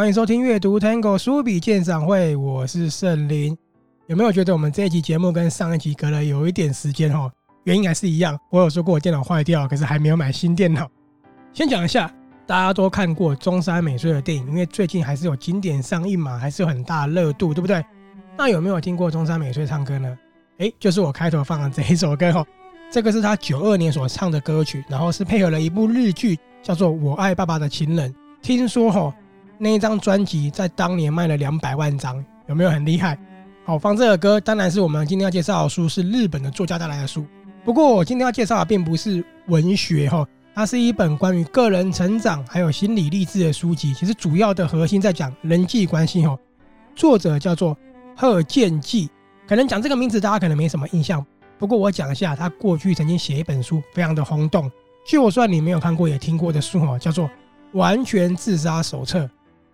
欢迎收听阅读 Tango 书笔鉴赏会，我是圣林。有没有觉得我们这一集节目跟上一集隔了有一点时间哈？原因还是一样，我有说过我电脑坏掉，可是还没有买新电脑。先讲一下，大家都看过中山美穗的电影，因为最近还是有经典上映嘛，还是有很大热度，对不对？那有没有听过中山美穗唱歌呢？诶，就是我开头放的这一首歌哈，这个是他九二年所唱的歌曲，然后是配合了一部日剧，叫做《我爱爸爸的情人》。听说哈，那一张专辑在当年卖了两百万张，有没有很厉害？好，放这个歌，当然是我们今天要介绍的书是日本的作家带来的书。不过我今天要介绍的并不是文学哈，它是一本关于个人成长还有心理励志的书籍。其实主要的核心在讲人际关系哈。作者叫做贺见纪，可能讲这个名字大家可能没什么印象。不过我讲一下，他过去曾经写一本书，非常的轰动。就算你没有看过也听过的书哈，叫做《完全自杀手册》，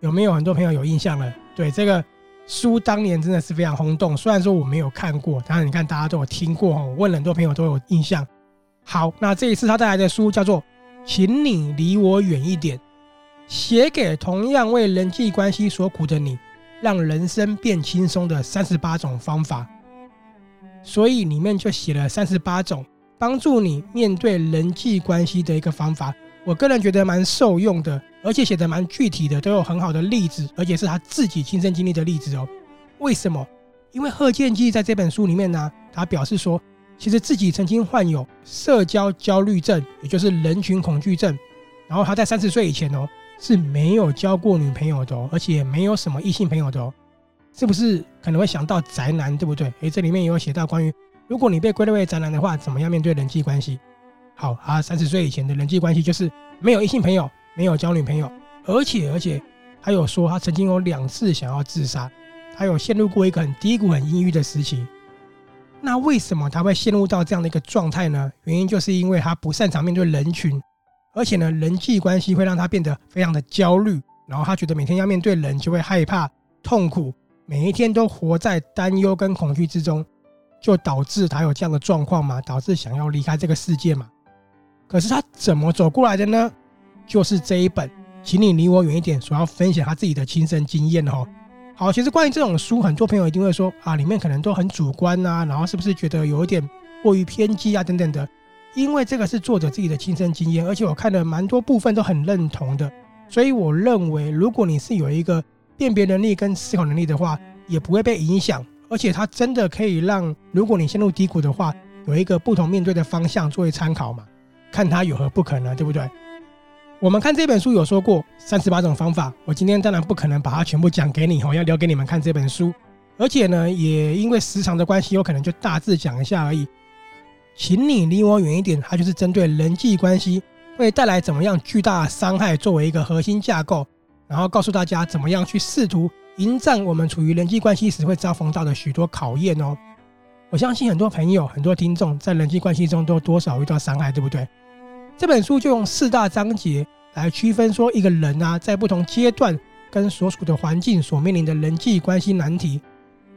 有没有很多朋友有印象了？对这个。书当年真的是非常轰动，虽然说我没有看过，但是你看大家都有听过，我问了很多朋友都有印象。好，那这一次他带来的书叫做《请你离我远一点》，写给同样为人际关系所苦的你，让人生变轻松的三十八种方法。所以里面就写了三十八种帮助你面对人际关系的一个方法。我个人觉得蛮受用的，而且写得蛮具体的，都有很好的例子，而且是他自己亲身经历的例子哦。为什么？因为贺见纪在这本书里面呢，他表示说，其实自己曾经患有社交焦虑症，也就是人群恐惧症。然后他在三十岁以前哦，是没有交过女朋友的，而且没有什么异性朋友的哦。是不是可能会想到宅男，对不对？诶，这里面也有写到关于，如果你被归类为宅男的话，怎么样面对人际关系？好，他三十岁以前的人际关系就是没有异性朋友，没有交女朋友，而且而且他有说他曾经有两次想要自杀，他有陷入过一个很低谷、很阴郁的时期。那为什么他会陷入到这样的一个状态呢？原因就是因为他不擅长面对人群，而且呢，人际关系会让他变得非常的焦虑，然后他觉得每天要面对人就会害怕、痛苦，每一天都活在担忧跟恐惧之中，就导致他有这样的状况嘛，导致想要离开这个世界嘛。可是他怎么走过来的呢？就是这一本，请你离我远一点，所要分享他自己的亲身经验哦。好，其实关于这种书，很多朋友一定会说啊，里面可能都很主观呐，然后是不是觉得有一点过于偏激啊等等的？因为这个是作者自己的亲身经验，而且我看了蛮多部分都很认同的，所以我认为，如果你是有一个辨别能力跟思考能力的话，也不会被影响，而且它真的可以让，如果你陷入低谷的话，有一个不同面对的方向作为参考嘛。看他有何不可呢？对不对？我们看这本书有说过三十八种方法，我今天当然不可能把它全部讲给你，我要留给你们看这本书。而且呢，也因为时长的关系，有可能就大致讲一下而已。请你离我远一点，它就是针对人际关系会带来怎么样巨大的伤害作为一个核心架构，然后告诉大家怎么样去试图迎战我们处于人际关系时会遭逢到的许多考验哦。我相信很多朋友、很多听众在人际关系中都多少遇到伤害，对不对？这本书就用四大章节来区分，说一个人啊，在不同阶段跟所处的环境所面临的人际关系难题，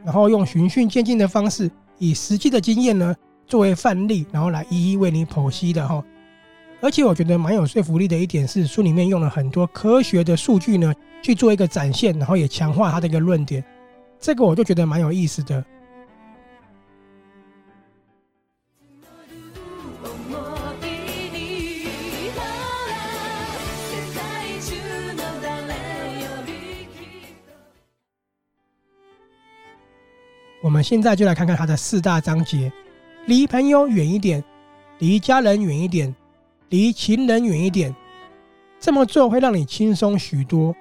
然后用循序渐进的方式，以实际的经验呢作为范例，然后来一一为你剖析的哈。而且我觉得蛮有说服力的一点是，书里面用了很多科学的数据呢去做一个展现，然后也强化他的一个论点，这个我就觉得蛮有意思的。我们现在就来看看它的四大章节：离朋友远一点，离家人远一点，离情人远一点。这么做会让你轻松许多。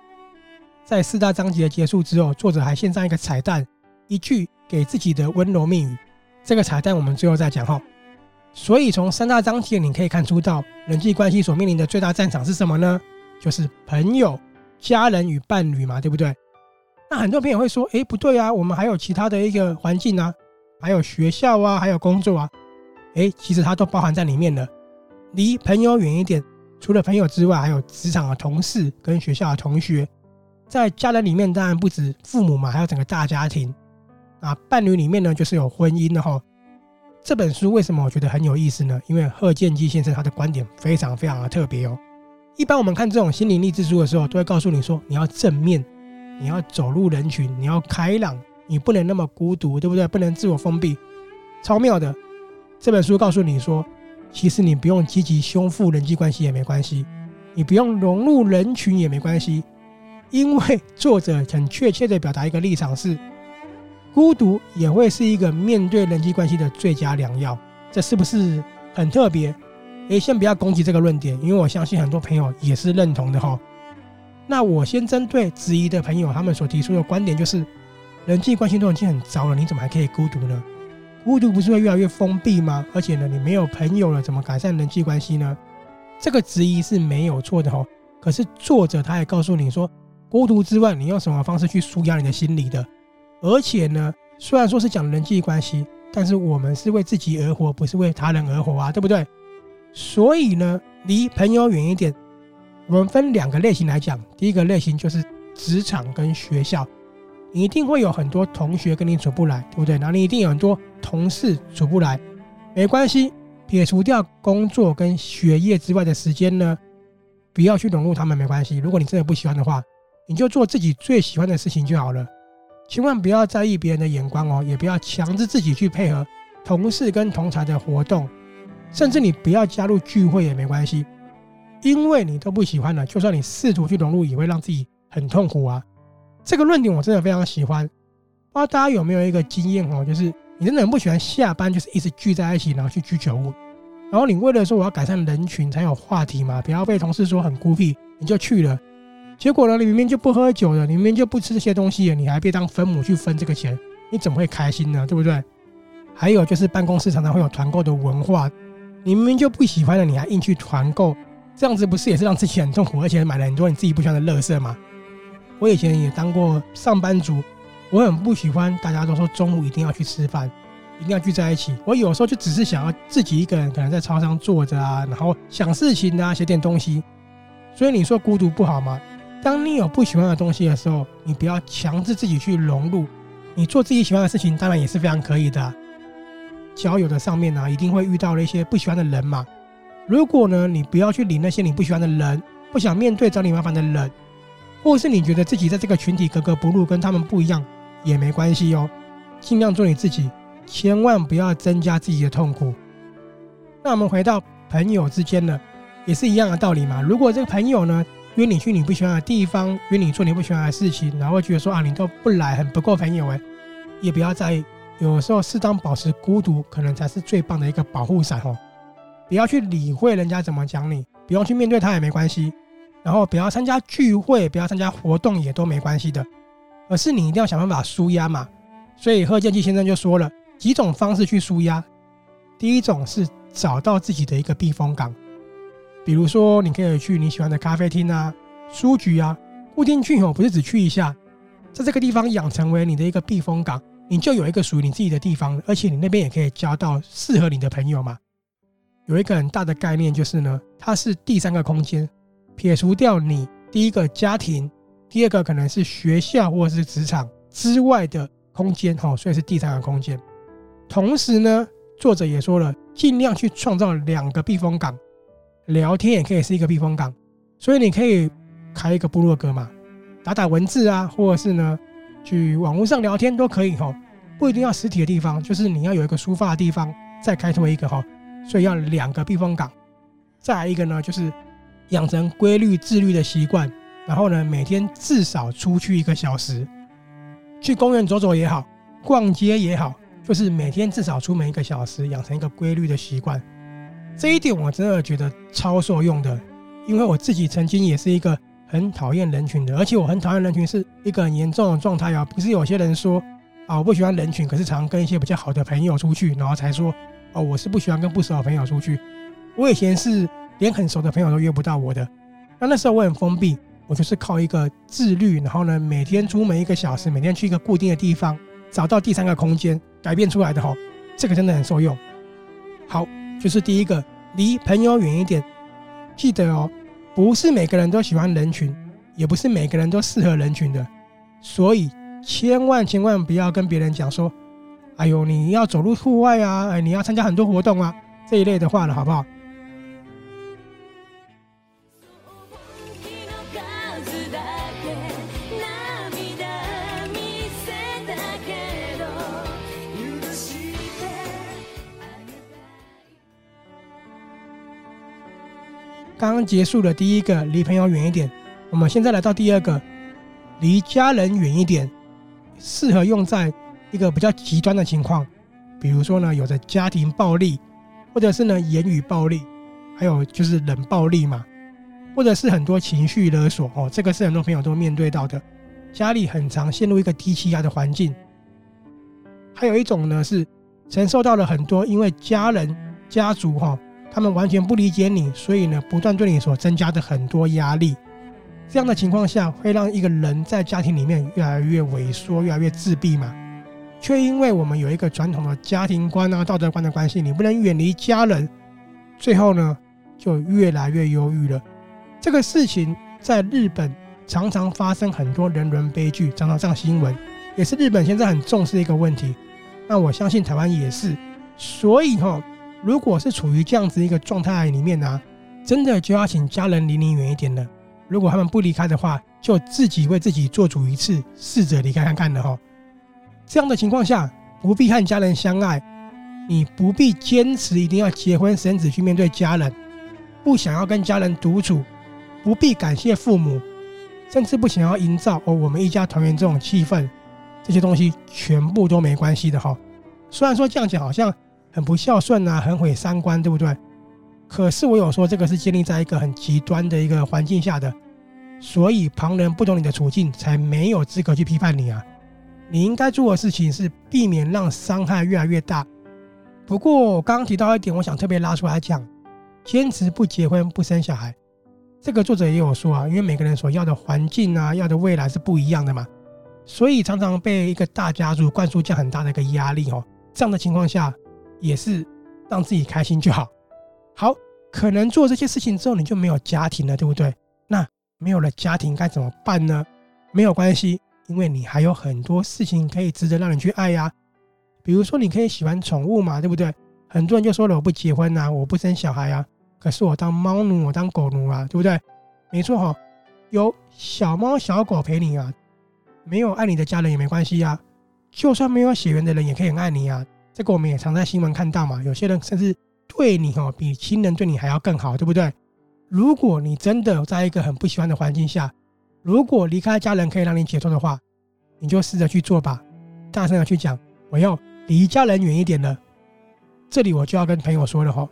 在四大章节结束之后，作者还献上一个彩蛋，一句给自己的温柔密语。这个彩蛋我们最后再讲哈。所以从三大章节你可以看出到，人际关系所面临的最大战场是什么呢？就是朋友、家人与伴侣嘛，对不对？那很多朋友会说：“诶，不对啊，我们还有其他的一个环境啊，还有学校啊，还有工作啊，诶，其实它都包含在里面了。离朋友远一点，除了朋友之外，还有职场的同事跟学校的同学。在家人里面，当然不止父母嘛，还有整个大家庭。啊，伴侣里面呢，就是有婚姻的哈。这本书为什么我觉得很有意思呢？因为贺建基先生他的观点非常非常的特别哦。一般我们看这种心灵励志书的时候，都会告诉你说，你要正面。”你要走入人群，你要开朗，你不能那么孤独，对不对？不能自我封闭，超妙的。这本书告诉你说，其实你不用积极修复人际关系也没关系，你不用融入人群也没关系，因为作者很确切地表达一个立场是，孤独也会是一个面对人际关系的最佳良药。这是不是很特别？诶，先不要攻击这个论点，因为我相信很多朋友也是认同的哈。那我先针对质疑的朋友，他们所提出的观点就是，人际关系都已经很糟了，你怎么还可以孤独呢？孤独不是会越来越封闭吗？而且呢，你没有朋友了，怎么改善人际关系呢？这个质疑是没有错的哦。可是作者他也告诉你说，孤独之外，你用什么方式去舒压你的心理的？而且呢，虽然说是讲人际关系，但是我们是为自己而活，不是为他人而活啊，对不对？所以呢，离朋友远一点。我们分两个类型来讲，第一个类型就是职场跟学校。你一定会有很多同学跟你处不来，对不对？然后你一定有很多同事处不来，没关系，撇除掉工作跟学业之外的时间呢，不要去融入他们，没关系。如果你真的不喜欢的话，你就做自己最喜欢的事情就好了，千万不要在意别人的眼光哦，也不要强制自己去配合同事跟同侪的活动，甚至你不要加入聚会也没关系，因为你都不喜欢了，就算你试图去融入，也会让自己很痛苦啊。这个论点我真的非常喜欢，不知道大家有没有一个经验哦，就是你真的很不喜欢下班就是一直聚在一起，然后去居酒屋，然后你为了说我要改善人群才有话题嘛，不要被同事说很孤僻，你就去了，结果呢，你明明就不喝酒的，你明明就不吃这些东西，你还被当分母去分这个钱，你怎么会开心呢？对不对？还有就是办公室常常会有团购的文化，你明明就不喜欢的，你还硬去团购，这样子不是也是让自己很痛苦，而且买了很多你自己不喜欢的垃圾吗？我以前也当过上班族，我很不喜欢大家都说中午一定要去吃饭，一定要聚在一起。我有时候就只是想要自己一个人，可能在超商坐着啊，然后想事情啊，写点东西。所以你说孤独不好吗？当你有不喜欢的东西的时候，你不要强制自己去融入，你做自己喜欢的事情，当然也是非常可以的。交友的上面呢，一定会遇到了一些不喜欢的人嘛。如果呢，你不要去理那些你不喜欢的人，不想面对找你麻烦的人。或是你觉得自己在这个群体格格不入，跟他们不一样也没关系哦，尽量做你自己，千万不要增加自己的痛苦。那我们回到朋友之间呢，也是一样的道理嘛。如果这个朋友呢约你去你不喜欢的地方，约你做你不喜欢的事情，然后觉得说啊你都不来，很不够朋友哎，也不要在意。有时候适当保持孤独，可能才是最棒的一个保护伞哦。不要去理会人家怎么讲你，不用去面对他也没关系。然后不要参加聚会，不要参加活动也都没关系的，而是你一定要想办法纾压嘛。所以贺建基先生就说了几种方式去纾压。第一种是找到自己的一个避风港，比如说你可以去你喜欢的咖啡厅啊、书局啊，固定去哦，不是只去一下，在这个地方养成为你的一个避风港，你就有一个属于你自己的地方，而且你那边也可以交到适合你的朋友嘛。有一个很大的概念就是呢，它是第三个空间。撇除掉你第一个家庭，第二个可能是学校或者是职场之外的空间，哈，所以是第三个空间。同时呢，作者也说了，尽量去创造两个避风港，聊天也可以是一个避风港。所以你可以开一个部落格嘛，打打文字啊，或者是呢，去网络上聊天都可以，哈，不一定要实体的地方，就是你要有一个抒发的地方，再开拓一个，哈，所以要两个避风港。再来一个呢，就是。养成规律自律的习惯，然后呢，每天至少出去一个小时，去公园走走也好，逛街也好，就是每天至少出门一个小时，养成一个规律的习惯。这一点我真的觉得超受用的，因为我自己曾经也是一个很讨厌人群的，而且我很讨厌人群是一个很严重的状态啊。不是有些人说啊，我不喜欢人群，可是常跟一些比较好的朋友出去，然后才说我是不喜欢跟不熟的朋友出去。我以前是。连很熟的朋友都约不到我的，那那时候我很封闭，我就是靠一个自律，然后呢，每天出门一个小时，每天去一个固定的地方，找到第三个空间改变出来的哈，这个真的很受用。好，就是第一个，离朋友远一点，记得哦，不是每个人都喜欢人群，也不是每个人都适合人群的，所以千万千万不要跟别人讲说，哎呦，你要走入户外啊！哎，你要参加很多活动啊，这一类的话了，好不好？刚刚结束的第一个，离朋友远一点。我们现在来到第二个，离家人远一点，适合用在。一个比较极端的情况，比如说呢，有着家庭暴力，或者是呢言语暴力，还有就是冷暴力嘛，或者是很多情绪勒索哦，这个是很多朋友都面对到的，家里很常陷入一个低气压的环境。还有一种呢是承受到了很多，因为家人、家族哈。他们完全不理解你，所以呢，不断对你所增加的很多压力，这样的情况下，会让一个人在家庭里面越来越萎缩，越来越自闭嘛。却因为我们有一个传统的家庭观啊、道德观的关系，你不能远离家人，最后呢，就越来越忧郁了。这个事情在日本常常发生很多人伦悲剧，常常上新闻，也是日本现在很重视的一个问题。那我相信台湾也是，所以哈。如果是处于这样子一个状态里面呢、真的就要请家人离你远一点了。如果他们不离开的话，就自己为自己做主一次，试着离开看看的哈。这样的情况下，不必和家人相爱，你不必坚持一定要结婚生子去面对家人，不想要跟家人独处，不必感谢父母，甚至不想要营造哦我们一家团圆这种气氛，这些东西全部都没关系的哈。虽然说这样讲好像。很不孝顺啊，很毁三观，对不对？可是我有说这个是建立在一个很极端的一个环境下的，所以旁人不懂你的处境，才没有资格去批判你啊。你应该做的事情是避免让伤害越来越大。不过我刚刚提到一点，我想特别拉出来讲：坚持不结婚不生小孩。这个作者也有说啊，因为每个人所要的环境啊，要的未来是不一样的嘛，所以常常被一个大家族灌输这样很大的一个压力哦。这样的情况下。也是让自己开心就好。好，可能做这些事情之后，你就没有家庭了，对不对？那没有了家庭该怎么办呢？没有关系，因为你还有很多事情可以值得让你去爱呀。比如说，你可以喜欢宠物嘛，对不对？很多人就说了，我不结婚呐，我不生小孩啊。可是我当猫奴，我当狗奴啊，对不对？没错哈，有小猫小狗陪你啊，没有爱你的家人也没关系呀。就算没有血缘的人，也可以很爱你啊。这个我们也常在新闻看到嘛，有些人甚至对你哦比亲人对你还要更好，对不对？如果你真的在一个很不喜欢的环境下，如果离开家人可以让你解脱的话，你就试着去做吧，大声的去讲，我要离家人远一点了。这里我就要跟朋友说了哈，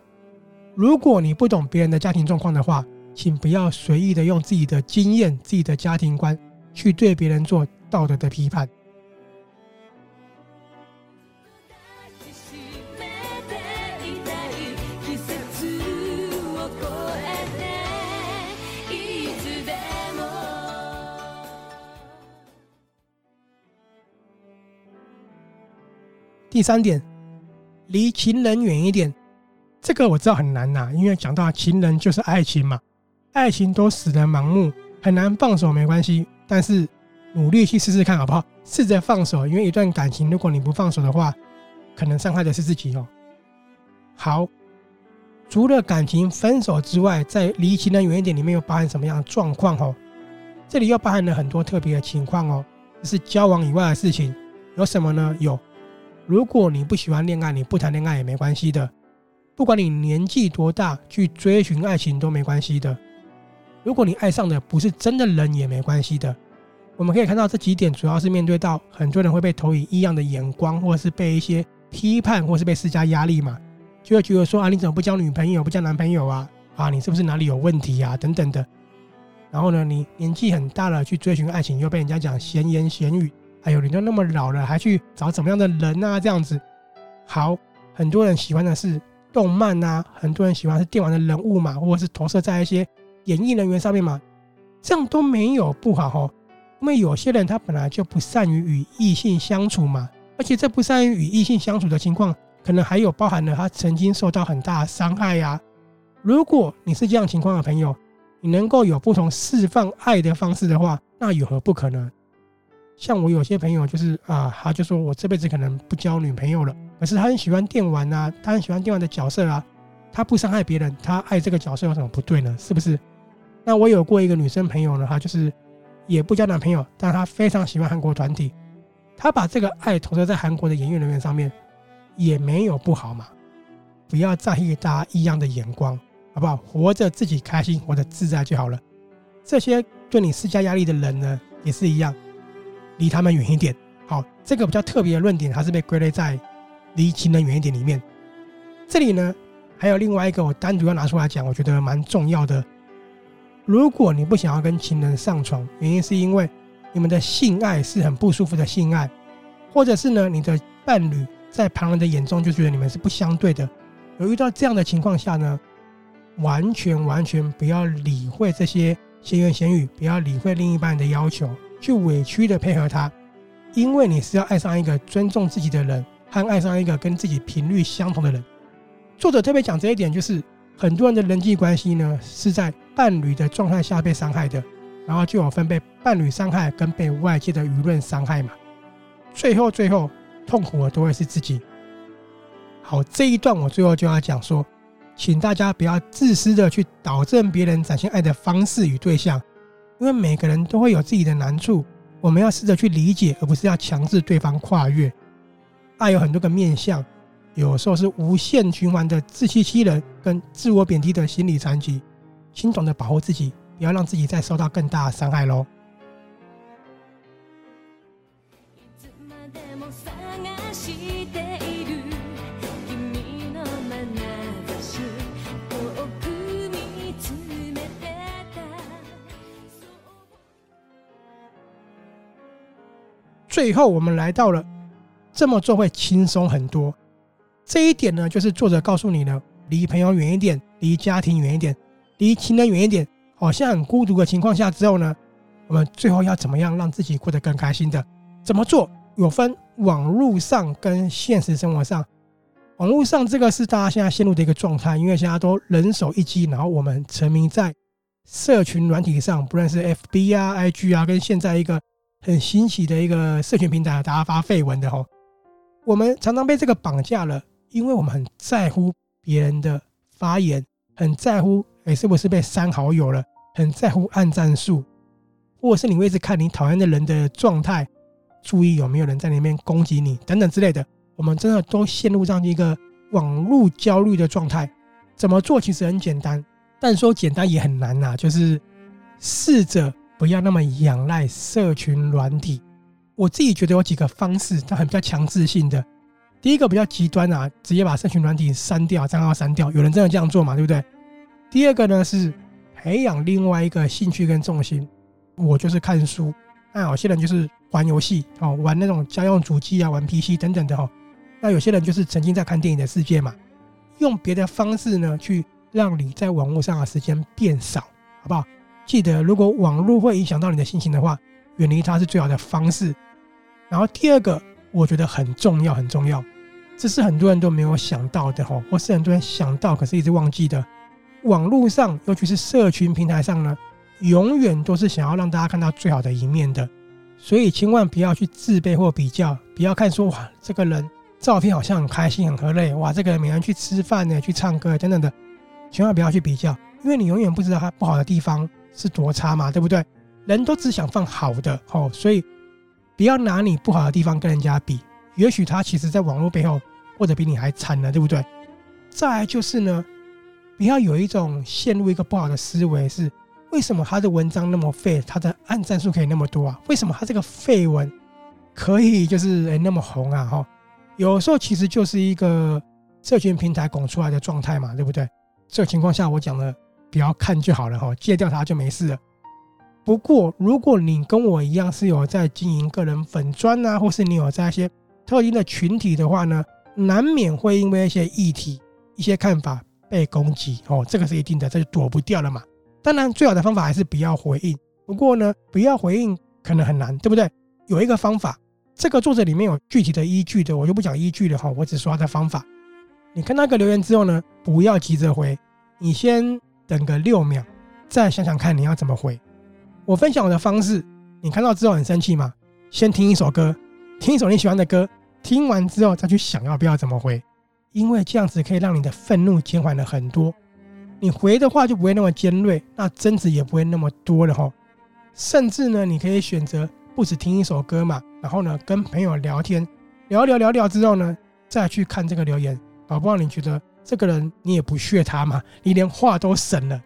如果你不懂别人的家庭状况的话，请不要随意的用自己的经验、自己的家庭观去对别人做道德的批判。第三点，离情人远一点。这个我知道很难呐，因为讲到情人就是爱情嘛，爱情都使人盲目，很难放手，没关系。但是努力去试试看好不好？试着放手，因为一段感情，如果你不放手的话，可能伤害的是自己哦。好，除了感情分手之外，在离情人远一点里面又包含什么样的状况哦？这里又包含了很多特别的情况哦，是交往以外的事情，有什么呢？有。如果你不喜欢恋爱，你不谈恋爱也没关系的。不管你年纪多大，去追寻爱情都没关系的。如果你爱上的不是真的人，也没关系的。我们可以看到这几点，主要是面对到很多人会被投以异样的眼光，或者是被一些批判，或是被施加压力嘛，就会觉得说啊，你怎么不交女朋友，不交男朋友啊？啊，你是不是哪里有问题啊？等等的。然后呢，你年纪很大了，去追寻爱情，又被人家讲闲言闲语。哎呦，你都那么老了，还去找怎么样的人啊？这样子，好，很多人喜欢的是动漫啊，很多人喜欢是电玩的人物嘛，或者是投射在一些演艺人员上面嘛，这样都没有不好哦。因为有些人他本来就不善于与异性相处嘛，而且这不善于与异性相处的情况，可能还有包含了他曾经受到很大的伤害呀。如果你是这样情况的朋友，你能够有不同释放爱的方式的话，那有何不可呢？像我有些朋友就是啊，他就说我这辈子可能不交女朋友了。可是他很喜欢电玩啊，他很喜欢电玩的角色啊，他不伤害别人，他爱这个角色有什么不对呢？是不是？那我有过一个女生朋友呢，她就是也不交男朋友，但她非常喜欢韩国团体，她把这个爱投射在韩国的演艺人员上面，也没有不好嘛。不要在意大家异样的眼光好不好？活着自己开心，活得自在就好了。这些对你施加压力的人呢，也是一样，离他们远一点。好，这个比较特别的论点，还是被归类在离情人远一点里面。这里呢，还有另外一个我单独要拿出来讲，我觉得蛮重要的。如果你不想要跟情人上床，原因是因为你们的性爱是很不舒服的性爱，或者是呢，你的伴侣在旁人的眼中就觉得你们是不相对的。有遇到这样的情况下呢，完全完全不要理会这些闲言闲语，不要理会另一半的要求，去委屈的配合他，因为你是要爱上一个尊重自己的人，和爱上一个跟自己频率相同的人。作者特别讲这一点，就是很多人的人际关系呢，是在伴侣的状态下被伤害的，然后就有分被伴侣伤害跟被外界的舆论伤害嘛。最后最后痛苦的都会是自己。好，这一段我最后就要讲说，请大家不要自私的去导正别人展现爱的方式与对象，因为每个人都会有自己的难处，我们要试着去理解，而不是要强制对方跨越。爱有很多个面向。有时候是无限循环的自欺欺人跟自我贬低的心理残疾，请懂得保护自己，不要让自己再受到更大的伤害喽。最后，我们来到了这么做会轻松很多。这一点呢，就是作者告诉你的：离朋友远一点，离家庭远一点，离情人远一点，好像很孤独的情况下之后呢，我们最后要怎么样让自己过得更开心的？怎么做？有分网络上跟现实生活上。网络上这个是大家现在陷入的一个状态，因为现在都人手一机，然后我们沉迷在社群软体上，不论是 FB 啊、IG 啊，跟现在一个很新奇的一个社群平台，大家发废文的吼，我们常常被这个绑架了。因为我们很在乎别人的发言，很在乎哎是不是被删好友了，很在乎按赞数，或者是你会一直看你讨厌的人的状态，注意有没有人在里面攻击你等等之类的。我们真的都陷入这样一个网络焦虑的状态。怎么做其实很简单，但说简单也很难呐。就是试着不要那么仰赖社群软体。我自己觉得有几个方式，它很比较强制性的。第一个比较极端啊，直接把社群软体删掉，账号删掉，有人真的这样做嘛？对不对？第二个呢是培养另外一个兴趣跟重心，我就是看书，那有些人就是玩游戏哦，玩那种家用主机啊，玩 PC 等等的哈。那有些人就是沉浸在看电影的世界嘛，用别的方式呢去让你在网络上的时间变少，好不好？记得如果网络会影响到你的心情的话，远离它是最好的方式。然后第二个。我觉得很重要，很重要，这是很多人都没有想到的吼，或是很多人想到可是一直忘记的。网络上，尤其是社群平台上呢，永远都是想要让大家看到最好的一面的，所以千万不要去自卑或比较，不要看说哇，这个人照片好像很开心、很和乐，哇，这个人每天去吃饭呢、去唱歌等等的，千万不要去比较，因为你永远不知道他不好的地方是多差嘛，对不对？人都只想放好的哦，所以。不要拿你不好的地方跟人家比，也许他其实在网络背后或者比你还惨呢，对不对？再来就是呢，不要有一种陷入一个不好的思维，是为什么他的文章那么废，他的按赞数可以那么多啊？为什么他这个废文可以就是诶那么红啊？哈，有时候其实就是一个社群平台拱出来的状态嘛，对不对？这个情况下我讲了，不要看就好了哈，戒掉它就没事了。不过，如果你跟我一样是有在经营个人粉砖啊，或是你有在一些特定的群体的话呢，难免会因为一些议题、一些看法被攻击哦，这个是一定的，这就躲不掉了嘛。当然，最好的方法还是不要回应。不过呢，不要回应可能很难，对不对？有一个方法，这个作者里面有具体的依据的，我就不讲依据了哈，我只说他的方法。你看那个留言之后呢，不要急着回，你先等个六秒，再想想看你要怎么回。我分享我的方式，你看到之后很生气吗？先听一首歌，听一首你喜欢的歌，听完之后再去想要不要怎么回，因为这样子可以让你的愤怒减缓了很多。你回的话就不会那么尖锐，那争执也不会那么多了哈。甚至呢，你可以选择不止听一首歌嘛，然后呢跟朋友聊天，聊聊聊聊之后呢，再去看这个留言，搞不好你觉得这个人你也不屑他嘛，你连话都省了，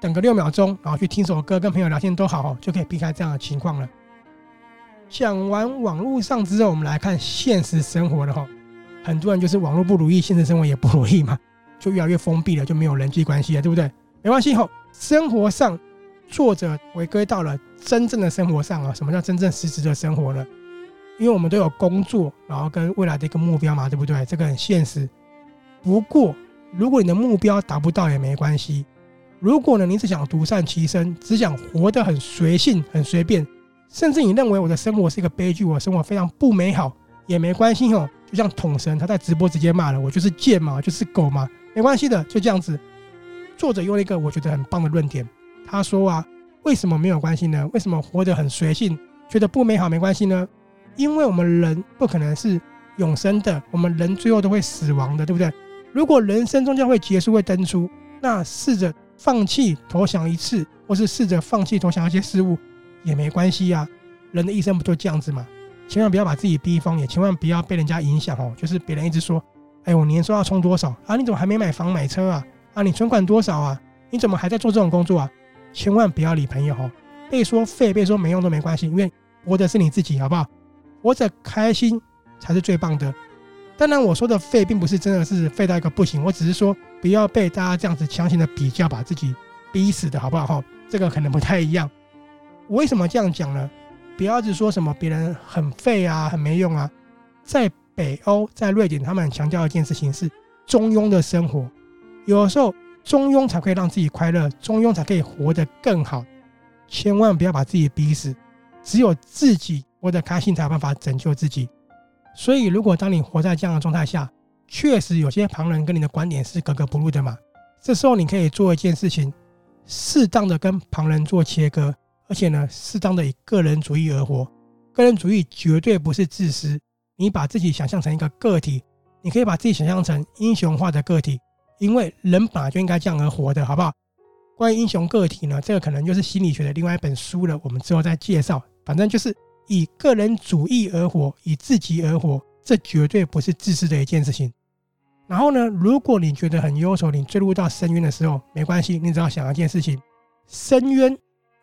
等个六秒钟，然后去听首歌，跟朋友聊天都好，就可以避开这样的情况了。讲完网络上之后，我们来看现实生活了哈。很多人就是网络不如意，现实生活也不如意嘛，就越来越封闭了，就没有人际关系了，对不对？没关系哈，生活上，作者回归到了真正的生活上啊。什么叫真正实质的生活呢？因为我们都有工作，然后跟未来的一个目标嘛，对不对？这个很现实。不过，如果你的目标达不到也没关系。如果呢，你只想独善其身，只想活得很随性、很随便。甚至你认为我的生活是一个悲剧，我的生活非常不美好，也没关系哦。就像统神他在直播直接骂了我，就是贱嘛，就是狗嘛，没关系的，就这样子。作者用了一个我觉得很棒的论点，他说啊，为什么没有关系呢？为什么活得很随性，觉得不美好没关系呢？因为我们人不可能是永生的，我们人最后都会死亡的，对不对？如果人生终将会结束，会登出，那试着放弃投降一次，或是试着放弃投降一些事物。也没关系呀，人的一生不就这样子嘛？千万不要把自己逼疯，也千万不要被人家影响哦。就是别人一直说：“哎，我年收要充多少啊？你怎么还没买房买车啊？啊，你存款多少啊？你怎么还在做这种工作啊？”千万不要理朋友哦，被说废、被说没用都没关系，因为活的是你自己，好不好？活着开心才是最棒的。当然，我说的废并不是真的是废到一个不行，我只是说不要被大家这样子强行的比较，把自己逼死的好不好？哈，这个可能不太一样。我为什么这样讲呢？不要只说什么别人很废啊，很没用啊。在北欧，在瑞典，他们强调一件事情是中庸的生活。有时候，中庸才可以让自己快乐，中庸才可以活得更好。千万不要把自己逼死，只有自己活得开心，才有办法拯救自己。所以，如果当你活在这样的状态下，确实有些旁人跟你的观点是格格不入的嘛。这时候，你可以做一件事情，适当的跟旁人做切割。而且呢，适当的以个人主义而活。个人主义绝对不是自私。你把自己想象成一个个体，你可以把自己想象成英雄化的个体，因为人本来就应该这样而活的，好不好？关于英雄个体呢，这个可能就是心理学的另外一本书了，我们之后再介绍。反正就是以个人主义而活，以自己而活，这绝对不是自私的一件事情。然后呢，如果你觉得很忧愁，你坠入到深渊的时候，没关系，你只要想一件事情：深渊。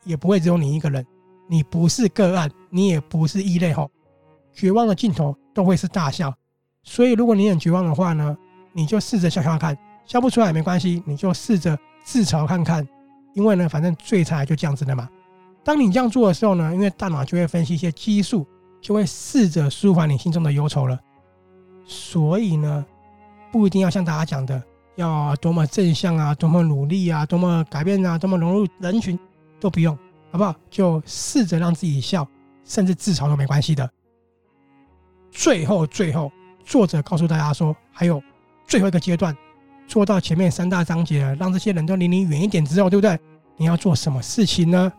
也不会只有你一个人，你不是个案，你也不是异类吼。绝望的尽头都会是大笑，所以如果你很绝望的话呢，你就试着笑笑看，笑不出来没关系，你就试着自嘲看看，因为呢，反正最差就这样子的嘛。当你这样做的时候呢，因为大脑就会分析一些激素，就会试着舒缓你心中的忧愁了。所以呢，不一定要像大家讲的要多么正向啊，多么努力啊，多么改变啊，多么融入人群。都不用，好不好？就试着让自己笑，甚至自嘲都没关系的。最后，最后，作者告诉大家说，还有最后一个阶段，做到前面三大章节，让这些人都离你远一点之后，对不对？你要做什么事情呢？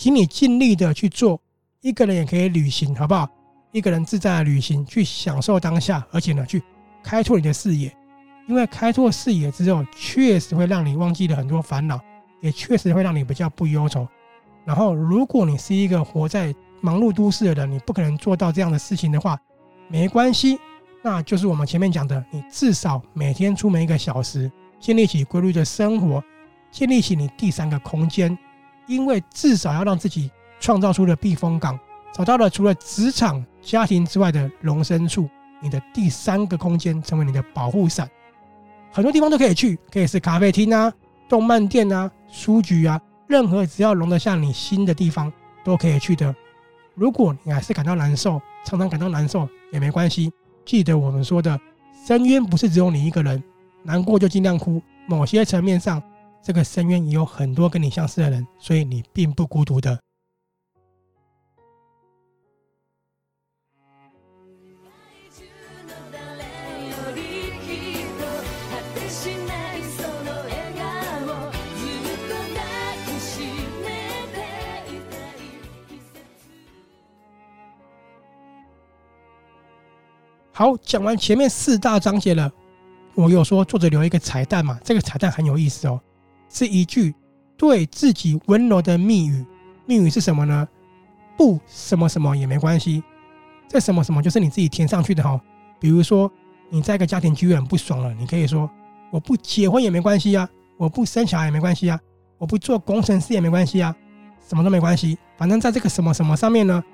请你尽力的去做，一个人也可以旅行，好不好？一个人自在的旅行，去享受当下，而且呢，去开拓你的视野，因为开拓视野之后，确实会让你忘记了很多烦恼。也确实会让你比较不忧愁。然后，如果你是一个活在忙碌都市的人，你不可能做到这样的事情的话，没关系，那就是我们前面讲的，你至少每天出门一个小时，建立起规律的生活，建立起你第三个空间。因为至少要让自己创造出了避风港，找到了除了职场、家庭之外的容身处，你的第三个空间成为你的保护伞。很多地方都可以去，可以是咖啡厅啊。动漫店啊，书局啊，任何只要容得下你心的地方都可以去的。如果你还是感到难受，常常感到难受也没关系。记得我们说的，深渊不是只有你一个人，难过就尽量哭。某些层面上，这个深渊也有很多跟你相似的人，所以你并不孤独的。好，讲完前面四大章节了，我有说作者留一个彩蛋嘛？这个彩蛋很有意思哦，是一句对自己温柔的密语。密语是什么呢？不什么什么也没关系，这什么什么就是你自己填上去的哈。比如说，你在一个家庭聚会很不爽了，你可以说我不结婚也没关系啊，我不生小孩也没关系啊，我不做工程师也没关系啊，什么都没关系，反正在这个什么什么上面呢，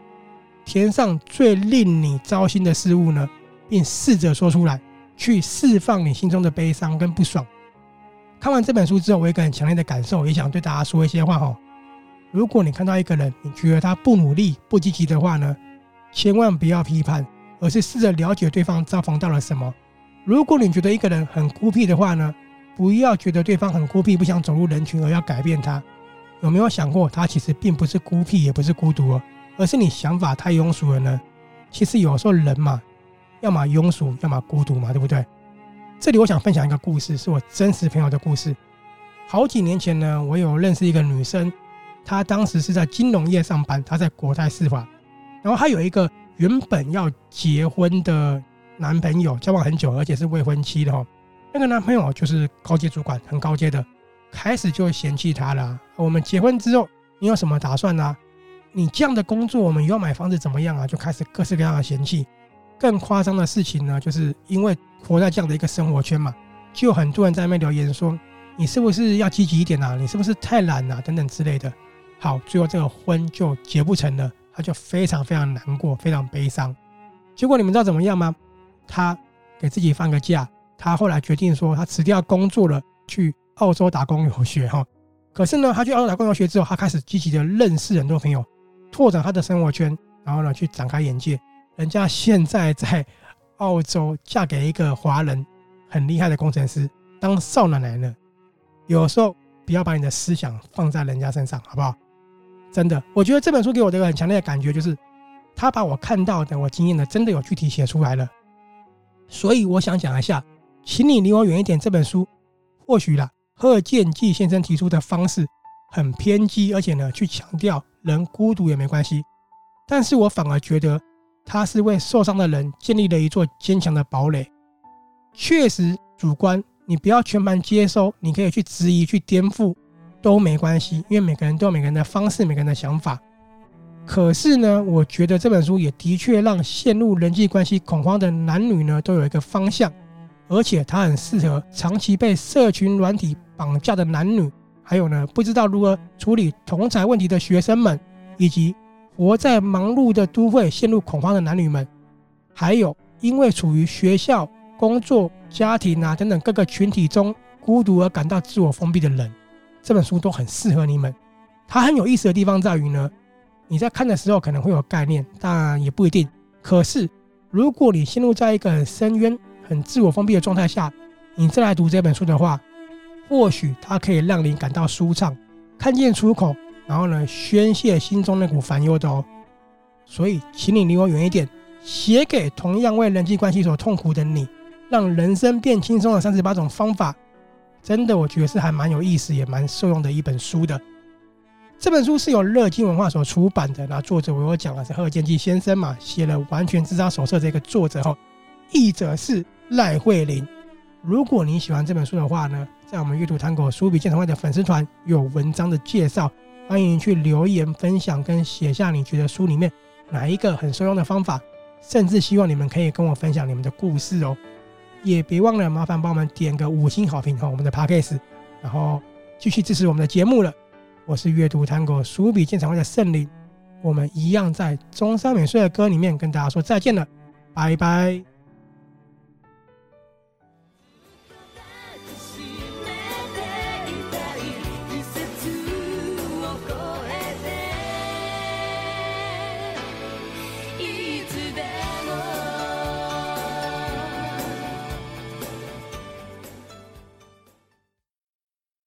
填上最令你糟心的事物呢，并试着说出来，去释放你心中的悲伤跟不爽。看完这本书之后，我有一个很强烈的感受，也想对大家说一些话哈。如果你看到一个人，你觉得他不努力、不积极的话呢，千万不要批判。而是试着了解对方遭逢到了什么。如果你觉得一个人很孤僻的话呢，不要觉得对方很孤僻，不想走入人群而要改变他。有没有想过，他其实并不是孤僻，也不是孤独哦，而是你想法太庸俗了呢？其实有时候人嘛，要么庸俗，要么孤独嘛，对不对？这里我想分享一个故事，是我真实朋友的故事。好几年前呢，我有认识一个女生，她当时是在金融业上班，她在国泰世华，然后她有一个。原本要结婚的男朋友交往很久，而且是未婚妻的哦。那个男朋友就是高阶主管，很高阶的，开始就嫌弃她了。我们结婚之后，你有什么打算呢？你这样的工作，我们以后买房子怎么样啊？就开始各式各样的嫌弃。更夸张的事情呢，就是因为活在这样的一个生活圈嘛，就很多人在那边留言说：“你是不是要积极一点啊？你是不是太懒啊？等等之类的。”好，最后这个婚就结不成了。他就非常非常难过，非常悲伤。结果你们知道怎么样吗？他给自己放个假，他后来决定说他辞掉工作了，去澳洲打工游学哈。可是呢，他去澳洲打工游学之后，他开始积极的认识很多朋友，拓展他的生活圈，然后呢去展开眼界。人家现在在澳洲嫁给一个华人，很厉害的工程师，当少奶奶呢。有时候不要把你的思想放在人家身上，好不好？真的，我觉得这本书给我的一个很强烈的感觉就是，他把我看到的、我经验的，真的有具体写出来了。所以我想讲一下，请你离我远一点。这本书或许啦，贺建骥先生提出的方式很偏激，而且呢，去强调人孤独也没关系。但是我反而觉得他是为受伤的人建立了一座坚强的堡垒。确实主观，你不要全盘接收，你可以去质疑、去颠覆。都没关系，因为每个人都有每个人的方式，每个人的想法。可是呢，我觉得这本书也的确让陷入人际关系恐慌的男女呢都有一个方向，而且它很适合长期被社群软体绑架的男女，还有呢不知道如何处理同侪问题的学生们，以及活在忙碌的都会陷入恐慌的男女们，还有因为处于学校、工作、家庭啊等等各个群体中孤独而感到自我封闭的人。这本书都很适合你们。它很有意思的地方在于呢，你在看的时候可能会有概念，但也不一定。可是，如果你陷入在一个很深渊、很自我封闭的状态下，你再来读这本书的话，或许它可以让你感到舒畅，看见出口，然后呢，宣泄心中那股烦忧的哦。所以，请你离我远一点。写给同样为人际关系所痛苦的你，让人生变轻松的三十八种方法。真的，我觉得是还蛮有意思，也蛮受用的一本书的。这本书是由乐金文化所出版的。那作者我有讲了，是贺建基先生嘛，写了《完全自杀手册》这个作者哈，译者是赖慧玲。如果你喜欢这本书的话呢，在我们阅读糖果书笔鉴赏会的粉丝团有文章的介绍，欢迎去留言分享跟写下你觉得书里面哪一个很受用的方法，甚至希望你们可以跟我分享你们的故事哦。也别忘了，麻烦帮我们点个五星好评和我们的 Podcast，然后继续支持我们的节目了。我是阅读探戈书笔鉴赏会的圣灵，我们一样在中山美穗的歌里面跟大家说再见了，拜拜。